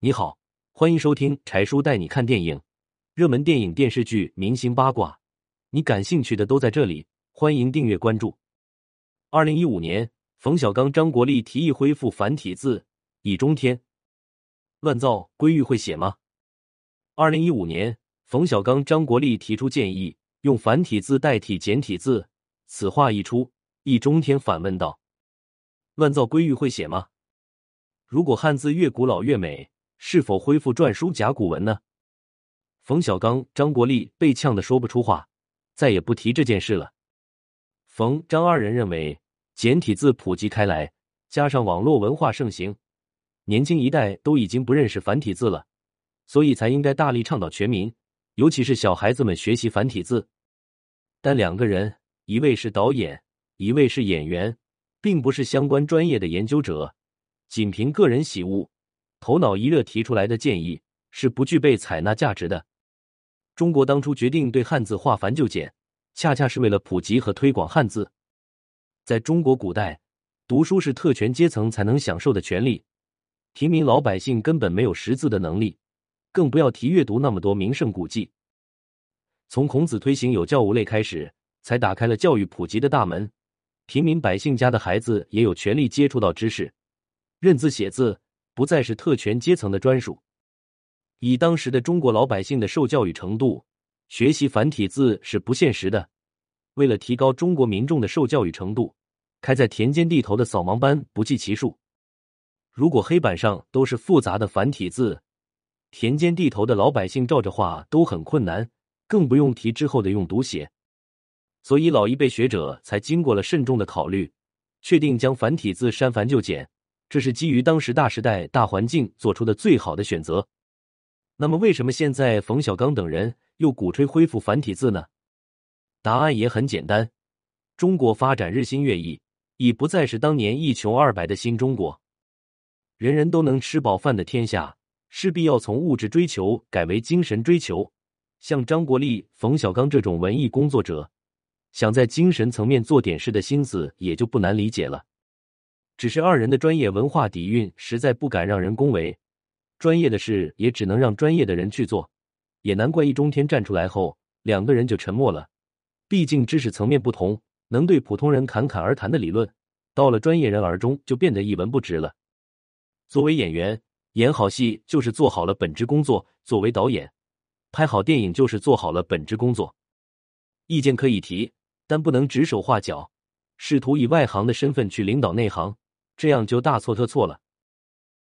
你好，欢迎收听柴叔带你看电影，热门电影、电视剧、明星八卦，你感兴趣的都在这里。欢迎订阅关注。二零一五年，冯小刚、张国立提议恢复繁体字，易中天乱造归玉会写吗？二零一五年，冯小刚、张国立提出建议，用繁体字代替简体字。此话一出，易中天反问道：“乱造归玉会写吗？如果汉字越古老越美，是否恢复篆书甲骨文呢？”冯小刚、张国立被呛得说不出话，再也不提这件事了。冯张二人认为，简体字普及开来，加上网络文化盛行，年轻一代都已经不认识繁体字了，所以才应该大力倡导全民，尤其是小孩子们学习繁体字。但两个人，一位是导演，一位是演员，并不是相关专业的研究者，仅凭个人喜恶、头脑一热提出来的建议，是不具备采纳价值的。中国当初决定对汉字化繁就简。恰恰是为了普及和推广汉字。在中国古代，读书是特权阶层才能享受的权利，平民老百姓根本没有识字的能力，更不要提阅读那么多名胜古迹。从孔子推行有教无类开始，才打开了教育普及的大门。平民百姓家的孩子也有权利接触到知识，认字写字不再是特权阶层的专属。以当时的中国老百姓的受教育程度。学习繁体字是不现实的。为了提高中国民众的受教育程度，开在田间地头的扫盲班不计其数。如果黑板上都是复杂的繁体字，田间地头的老百姓照着画都很困难，更不用提之后的用读写。所以老一辈学者才经过了慎重的考虑，确定将繁体字删繁就简，这是基于当时大时代大环境做出的最好的选择。那么，为什么现在冯小刚等人？又鼓吹恢复繁体字呢？答案也很简单，中国发展日新月异，已不再是当年一穷二白的新中国。人人都能吃饱饭的天下，势必要从物质追求改为精神追求。像张国立、冯小刚这种文艺工作者，想在精神层面做点事的心思也就不难理解了。只是二人的专业文化底蕴实在不敢让人恭维，专业的事也只能让专业的人去做。也难怪易中天站出来后，两个人就沉默了。毕竟知识层面不同，能对普通人侃侃而谈的理论，到了专业人耳中就变得一文不值了。作为演员，演好戏就是做好了本职工作；作为导演，拍好电影就是做好了本职工作。意见可以提，但不能指手画脚，试图以外行的身份去领导内行，这样就大错特错了。